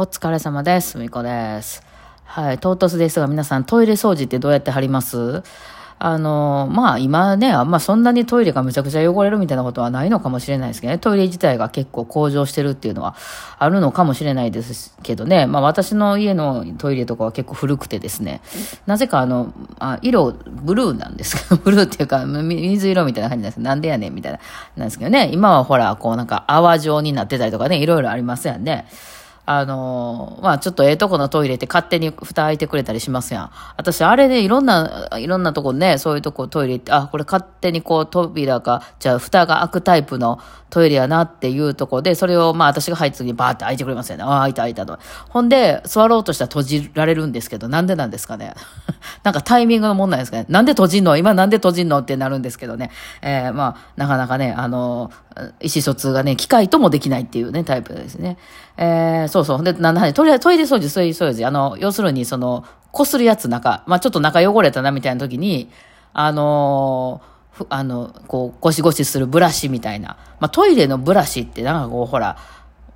お疲れ様です。みこです。はい、唐突ですが、皆さんトイレ掃除ってどうやって貼ります？あの、まあ今ね、あんまそんなにトイレがめちゃくちゃ汚れるみたいなことはないのかもしれないですけどね。トイレ自体が結構向上してるっていうのはあるのかもしれないですけどね。まあ私の家のトイレとかは結構古くてですね。なぜかあの、あ色、ブルーなんですけど、ブルーっていうか、水色みたいな感じなんですけど、なんでやねんみたいな、なんですけどね。今はほら、こうなんか泡状になってたりとかね、いろいろありますやんね。あのまあちょっとええとこのトイレって勝手に蓋開いてくれたりしますやん。私、あれでいろんな、いろんなとこね、そういうとこトイレ行って、あ、これ勝手にこう扉が、じゃあ蓋が開くタイプのトイレやなっていうとこで、それをまあ私が入った時にバーって開いてくれますよね。ああ、開いた開いたと。ほんで、座ろうとしたら閉じられるんですけど、なんでなんですかね。なんかタイミングの問題ですかね。なんで閉じんの？今なんで閉じんの？ってなるんですけどね。えー、まあ、なかなかね、あの、意思疎通がね、機械ともできないっていうね、タイプですね。えー、そうそう。で、なんだ、とりあえずトイレ掃除、トイレ掃除。あの、要するに、その、こするやつ中、まあ、ちょっと中汚れたなみたいな時に、あのー、あの、こう、ゴシゴシするブラシみたいな。まあ、トイレのブラシってなんかこう、ほら、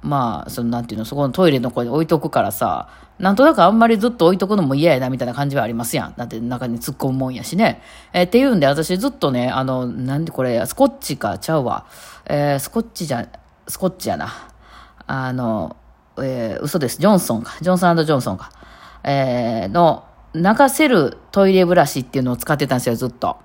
まあ、その、なんていうの、そこのトイレの子に置いとくからさ、なんとなくあんまりずっと置いとくのも嫌やな、みたいな感じはありますやん。だって中に突っ込むもんやしね。えー、っていうんで、私ずっとね、あの、なんでこれ、スコッチか、ちゃうわ。えー、スコッチじゃ、スコッチやな。あの、えー、嘘です。ジョンソンか。ジョンソンジョンソンか。えー、の、流せるトイレブラシっていうのを使ってたんですよ、ずっと。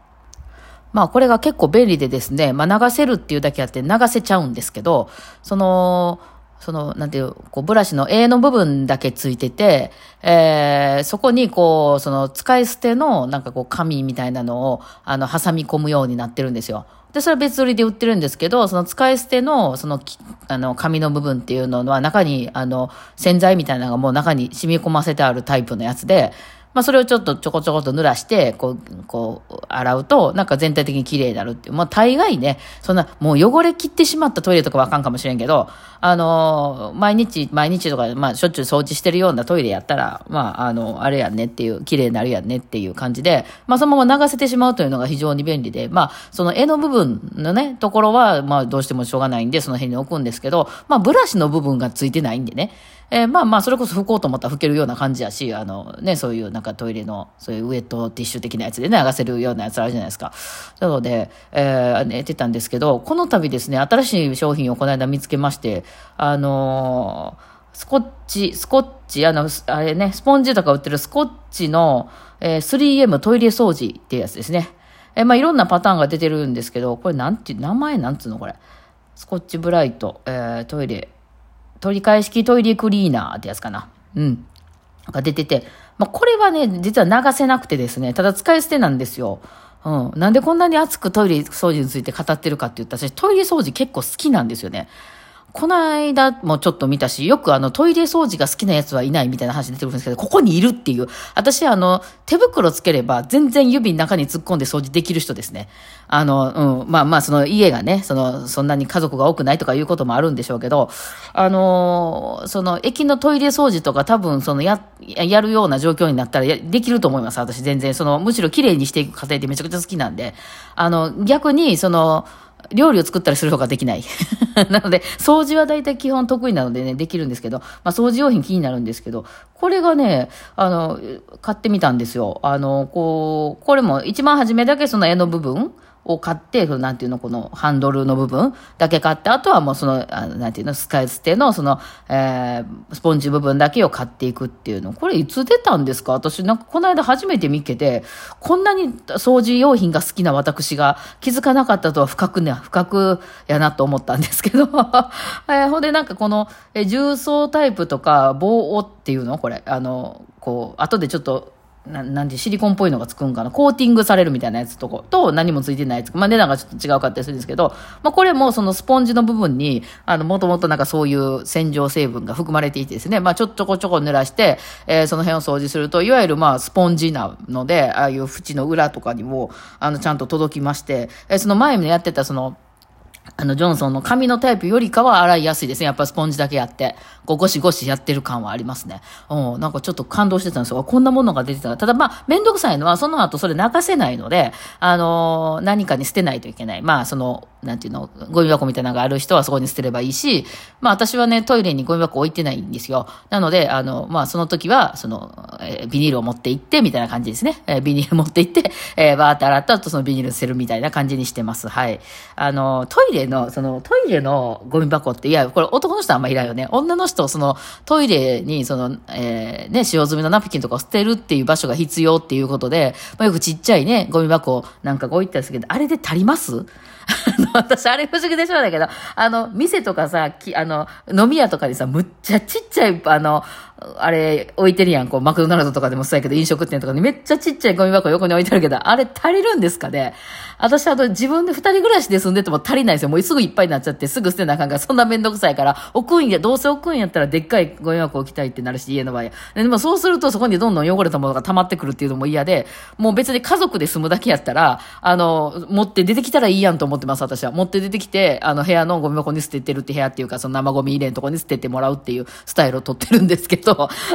まあ、これが結構便利でですね、まあ、流せるっていうだけあって流せちゃうんですけど、その、その、なんていう、こう、ブラシの A の部分だけついてて、えー、そこに、こう、その、使い捨ての、なんかこう、紙みたいなのを、あの、挟み込むようになってるんですよ。で、それは別売りで売ってるんですけど、その使い捨ての、その、あの、紙の部分っていうのは中に、あの、洗剤みたいなのがもう中に染み込ませてあるタイプのやつで、まあ、それをちょっとちょこちょこと濡らして、こう、こう、洗うと、なんか全体的に綺麗になるっていう。まあ、大概ね、そんな、もう汚れ切ってしまったトイレとかわかんかもしれんけど、あのー、毎日、毎日とか、まあ、しょっちゅう掃除してるようなトイレやったら、まあ、あの、あれやんねっていう、綺麗になるやんねっていう感じで、まあ、そのまま流せてしまうというのが非常に便利で、まあ、その絵の部分のね、ところは、まあ、どうしてもしょうがないんで、その辺に置くんですけど、まあ、ブラシの部分がついてないんでね、えー、まあまあ、それこそ拭こうと思ったら拭けるような感じやし、あのね、そういうなんかトイレの、そういうウエットティッシュ的なやつでね、流せるようなやつあるじゃないですか。なので、えー、寝てたんですけど、この度ですね、新しい商品をこの間見つけまして、あのー、スコッチ、スコッチ、あの、あれね、スポンジとか売ってるスコッチの、えー、3M トイレ掃除っていうやつですね。えー、まあいろんなパターンが出てるんですけど、これなんて、名前なんつうのこれ？スコッチブライト、えー、トイレ、取り替え式トイレクリーナーってやつかな。うん。が出てて、まあ、これはね、実は流せなくてですね、ただ使い捨てなんですよ。うん。なんでこんなに熱くトイレ掃除について語ってるかって言ったら、私トイレ掃除結構好きなんですよね。この間もちょっと見たし、よくあのトイレ掃除が好きなやつはいないみたいな話出てくるんですけど、ここにいるっていう。私あの、手袋つければ全然指の中に突っ込んで掃除できる人ですね。あの、うん、まあまあその家がね、その、そんなに家族が多くないとかいうこともあるんでしょうけど、あの、その駅のトイレ掃除とか多分そのや、やるような状況になったらできると思います。私全然。その、むしろ綺麗にしていく過程ってめちゃくちゃ好きなんで。あの、逆にその、料理を作ったりする方ができない。なので、掃除は大体基本得意なのでね、できるんですけど、まあ、掃除用品気になるんですけど、これがね、あの、買ってみたんですよ。あの、こう、これも一番初めだけその絵の部分を買って、そのなんていうの、このハンドルの部分だけ買って、あとはもうその、あなんていうの、スカイステのその、えー、スポンジ部分だけを買っていくっていうの。これいつ出たんですか？私なんかこの間初めて見っけて、こんなに掃除用品が好きな私が気づかなかったとは深くね、深くやなと思ったんですけど。えー、ほんでなんかこの、えー、重曹タイプとか棒っていうの？これ、あの、こう、後でちょっと、ななんでシリコンっぽいのがつくんかなコーティングされるみたいなやつとこと何もついてないやつ。まあ値段がちょっと違うかったりするんですけど、まあこれもそのスポンジの部分に、あの、もともとなんかそういう洗浄成分が含まれていてですね、まあちょっちょこちょこ濡らして、えー、その辺を掃除すると、いわゆるまあスポンジなので、ああいう縁の裏とかにも、あの、ちゃんと届きまして、えー、その前にやってたその、あの、ジョンソンの紙のタイプよりかは洗いやすいですね。やっぱスポンジだけやって。こうゴシゴシやってる感はありますね。うん、なんかちょっと感動してたんですよ。こんなものが出てたらただまあ、めんどくさいのは、その後それ泣かせないので、あのー、何かに捨てないといけない。まあ、その、なんていうの、ゴミ箱みたいなのがある人はそこに捨てればいいし、まあ私はね、トイレにゴミ箱置いてないんですよ。なので、あの、まあその時は、その、えー、ビニールを持って行って、みたいな感じですね。えー、ビニール持って行って、えー、バーって洗った後そのビニール捨てるみたいな感じにしてます。はい。あの、トイレの、その、トイレのゴミ箱って、いや、これ男の人はあんまいないよね。女の人、その、トイレに、その、えー、ね、使用済みのナプキンとかを捨てるっていう場所が必要っていうことで、まあ、よくちっちゃいね、ゴミ箱なんかこういったりするけど、あれで足ります？私、あれ不思議でしょうだけど、あの、店とかさ、あの、飲み屋とかでさ、むっちゃちっちゃい、あの、あれ、置いてるやん。こう、マクドナルドとかでもそうやけど、飲食店とかにめっちゃちっちゃいゴミ箱横に置いてあるけど、あれ足りるんですかね？私、あと自分で二人暮らしで住んでても足りないですよ。もうすぐいっぱいになっちゃって、すぐ捨てなあかんから、そんなめんどくさいから、置くんや、どうせ置くんやったらでっかいゴミ箱置きたいってなるし、家の場合。でもそうするとそこにどんどん汚れたものが溜まってくるっていうのも嫌で、もう別に家族で住むだけやったら、あの、持って出てきたらいいやんと思ってます、私は。持って出てきて、あの、部屋のゴミ箱に捨ててるって部屋っていうか、その生ゴミ入れんとこに捨ててもらうっていうスタイルをとってるんですけど、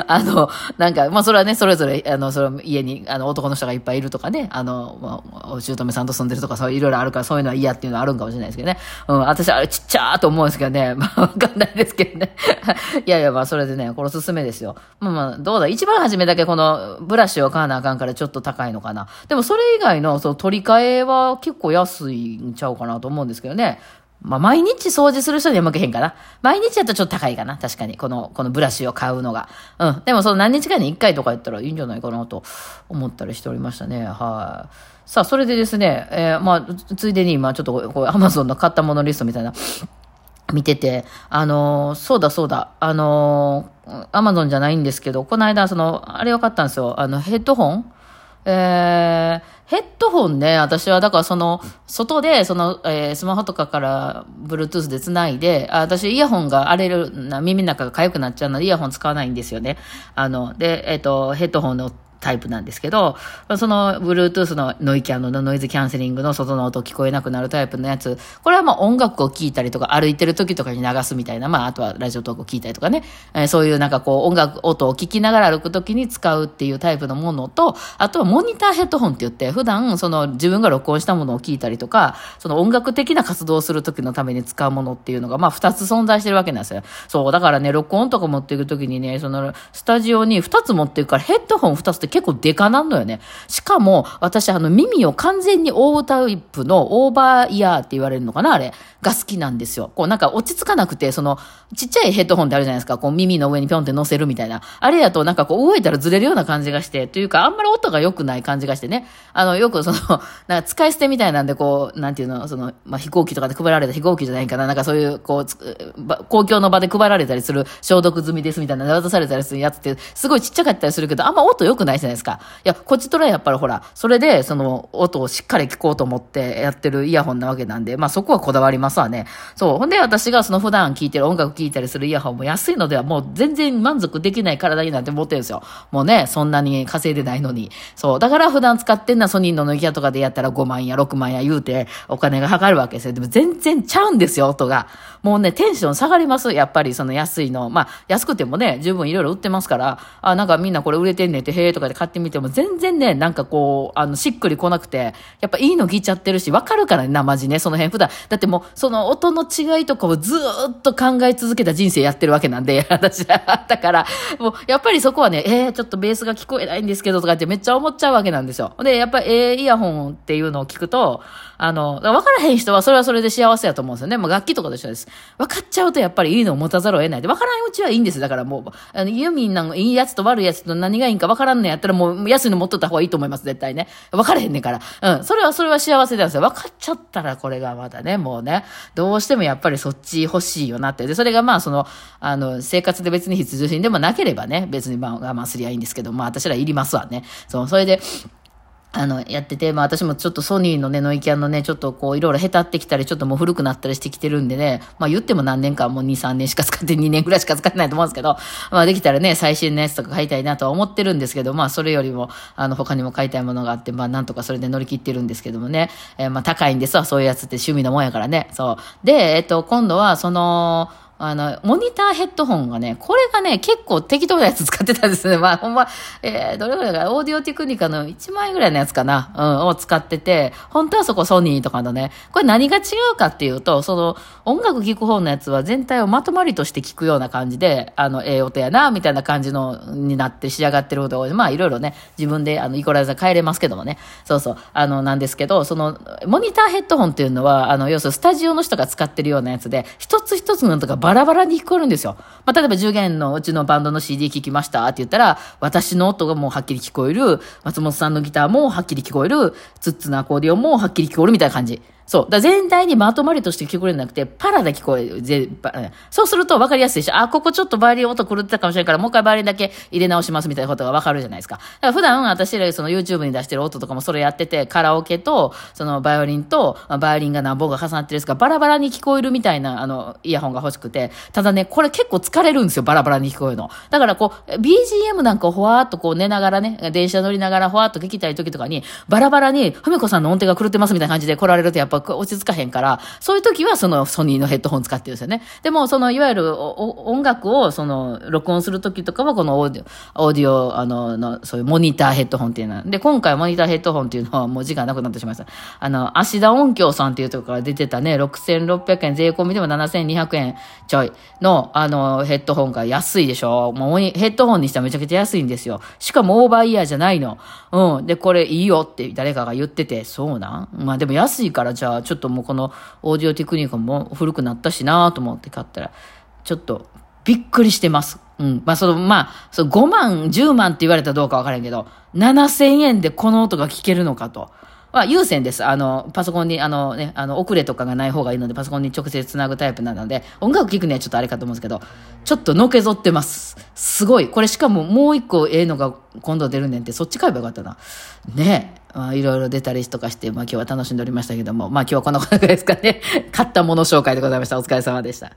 あの、なんか、まあ、それはね、それぞれ、あの、それ家に、あの、男の人がいっぱいいるとかね、あの、まあ、お姑さんと住んでるとか、そういろいろあるから、そういうのは嫌っていうのはあるんかもしれないですけどね。うん、私、あれちっちゃーと思うんですけどね。まあ、わかんないですけどね。いやいや、まあ、それでね、これおすすめですよ。まあまあ、どうだ、一番初めだけこの、ブラシを買わなあかんからちょっと高いのかな。でも、それ以外の、その、取り替えは結構安いんちゃうかなと思うんですけどね。まあ、毎日掃除する人には向けへんかな。毎日やったらちょっと高いかな。確かに。この、このブラシを買うのが。うん。でもその何日かに1回とかやったらいいんじゃないかなと思ったりしておりましたね。はい。さあ、それでですね、えー、まあ、ついでに今ちょっとこう、アマゾンの買ったものリストみたいな、見てて、あのー、そうだそうだ、あのー、アマゾンじゃないんですけど、この間、その、あれを買ったんですよ。あの、ヘッドホンえー、ヘッドホンね、私はだからその、外で、その、えー、スマホとかから、ブルートゥースで繋いで、あ私イヤホンが荒れる、耳の中が痒くなっちゃうので、イヤホン使わないんですよね。あの、で、えっ、ー、と、ヘッドホンのタイプなんですけど、その Bluetooth のノイキャンのノイズキャンセリングの外の音聞こえなくなるタイプのやつ、これはまあ音楽を聴いたりとか歩いてる時とかに流すみたいな、まああとはラジオトークを聞いたりとかね、えー、そういうなんかこう音楽、音を聞きながら歩く時に使うっていうタイプのものと、あとはモニターヘッドホンって言って、普段その自分が録音したものを聞いたりとか、その音楽的な活動をする時のために使うものっていうのがまあ二つ存在してるわけなんですよ。そう、だからね、録音とか持っていく時にね、そのスタジオに二つ持っていくからヘッドホン二つって結構デカなんのよね。しかも、私、あの、耳を完全に覆うタイプのオーバーイヤーって言われるのかなあれ。が好きなんですよ。こう、なんか落ち着かなくて、その、ちっちゃいヘッドホンってあるじゃないですか。こう、耳の上にピョンって乗せるみたいな。あれやと、なんかこう、動いたらずれるような感じがして、というか、あんまり音が良くない感じがしてね。あの、よくその、なんか使い捨てみたいなんで、こう、なんていうの、その、まあ、飛行機とかで配られた飛行機じゃないかな。なんかそういう、こう、公共の場で配られたりする消毒済みですみたいな、渡されたりするやつって、すごいちっちゃかったりするけど、あんま音良くないじゃないですか。いや、こっちとらやっぱりほら、それで、その、音をしっかり聞こうと思ってやってるイヤホンなわけなんで、まあそこはこだわりますわね。そう。ほんで私がその普段聴いてる音楽聴いたりするイヤホンも安いのではもう全然満足できない体になって思ってるんですよ。もうね、そんなに稼いでないのに。そう。だから普段使ってんのソニーのノキアとかでやったら5万や6万や言うてお金がかかるわけですよ。でも全然ちゃうんですよ、音が。もうね、テンション下がります。やっぱりその安いの。まあ、安くてもね、十分いろいろ売ってますから、あ、なんかみんなこれ売れてんねって、へえとかで買ってみても全然ね、なんかこう、あの、しっくりこなくて、やっぱいいの聞いちゃってるし、わかるからね、生地ね、その辺普段。だってもう、その音の違いとかをずっと考え続けた人生やってるわけなんで、私は。だから、もう、やっぱりそこはね、えー、ちょっとベースが聞こえないんですけどとかってめっちゃ思っちゃうわけなんですよ。で、やっぱ、えー、イヤホンっていうのを聞くと、あの、わからへん人はそれはそれで幸せやと思うんですよね。もう楽器とかと一緒です。分かっちゃうとやっぱりいいのを持たざるを得ない。で、分からんうちはいいんです。だからもう、あの、ユーミンのいいやつと悪いやつと何がいいんか分からんのやったらもう安いの持っとった方がいいと思います。絶対ね。分からへんねんから。うん。それはそれは幸せなんですよ。分かっちゃったらこれがまだね、もうね、どうしてもやっぱりそっち欲しいよなって。で、それがまあその、あの、生活で別に必需品でもなければね、別にまあ我慢すりゃいいんですけど、まあ私らいりますわね。そう、それで、あの、やってて、まあ私もちょっとソニーのね、ノイキャンのね、ちょっとこう、いろいろ下手ってきたり、ちょっともう古くなったりしてきてるんでね、まあ言っても何年か、もう2、3年しか使って、2年ぐらいしか使ってないと思うんですけど、まあできたらね、最新のやつとか買いたいなとは思ってるんですけど、まあそれよりも、あの、他にも買いたいものがあって、まあなんとかそれで乗り切ってるんですけどもね、えー、まあ高いんですわ、そういうやつって趣味のもんやからね、そう。で、えっと、今度は、その、あの、モニターヘッドホンがね、これがね、結構適当なやつ使ってたんですね。まあ、ほんま、えー、どれぐらいか、オーディオテクニカの1万円ぐらいのやつかな、うん、を使ってて、本当はそこソニーとかのね、これ何が違うかっていうと、その、音楽聴く方のやつは全体をまとまりとして聴くような感じで、あの、ええ音やな、みたいな感じの、になって仕上がってることがまあ、いろいろね、自分で、あの、イコライザー変えれますけどもね。そうそう。あの、なんですけど、その、モニターヘッドホンっていうのは、あの、要するにスタジオの人が使ってるようなやつで、一つ一つの音がババラバラに聞こえるんですよ。まあ、例えば10弦のうちのバンドの CD 聞きましたって言ったら、私の音がもうはっきり聞こえる、松本さんのギターもはっきり聞こえる、ツッツのアコーディオンもはっきり聞こえるみたいな感じ。そう。だ全体にまとまりとして聞こえなくて、パラで聞こえる。ぜそうすると分かりやすいでしょ。あ、ここちょっとバイオリン音狂ってたかもしれないから、もう一回バイオリンだけ入れ直しますみたいなことが分かるじゃないですか。だから普段私らその YouTube に出してる音とかもそれやってて、カラオケと、そのバイオリンと、バイオリンが何本が重なってるんですか、バラバラに聞こえるみたいな、あの、イヤホンが欲しくて。ただね、これ結構疲れるんですよ、バラバラに聞こえるの。だからこう、BGM なんかをほわーっとこう寝ながらね、電車乗りながらほわーっと聞きたい時とかに、バラバラに、ふみこさんの音程が狂ってますみたいな感じで来られるとやっぱぱ落ち着かへんから、そういう時はそのソニーのヘッドホン使ってるんですよね。でも、そのいわゆる音楽をその録音する時とかはこのオーディオ、オーディオ、あの、のそういうモニターヘッドホンっていうのは。で、今回モニターヘッドホンっていうのはもう時間なくなってしまいました。あの、芦田音響さんっていうところから出てたね、6600円、税込みでも7200円ちょいの、あの、ヘッドホンが安いでしょ。もうヘッドホンにしたらめちゃくちゃ安いんですよ。しかもオーバーイヤーじゃないの。うん。で、これいいよって誰かが言ってて、そうなん？まあでも安いからじゃあちょっともうこのオーディオテクニカも古くなったしなと思って買ったら、ちょっとびっくりしてます。うん。まあ、その、まあ、その5万、10万って言われたらどうかわからんけど、7000円でこの音が聞けるのかと。は優先です。あの、パソコンに、あのね、あの、遅れとかがない方がいいので、パソコンに直接つなぐタイプなので、音楽聴くにはちょっとあれかと思うんですけど、ちょっとのけぞってます。すごい。これしかももう一個ええのが今度出るねんって、そっち買えばよかったな。ねえ。あ、いろいろ出たりとかして、まあ今日は楽しんでおりましたけども、まあ今日はこのぐらいですかね。買ったもの紹介でございました。お疲れ様でした。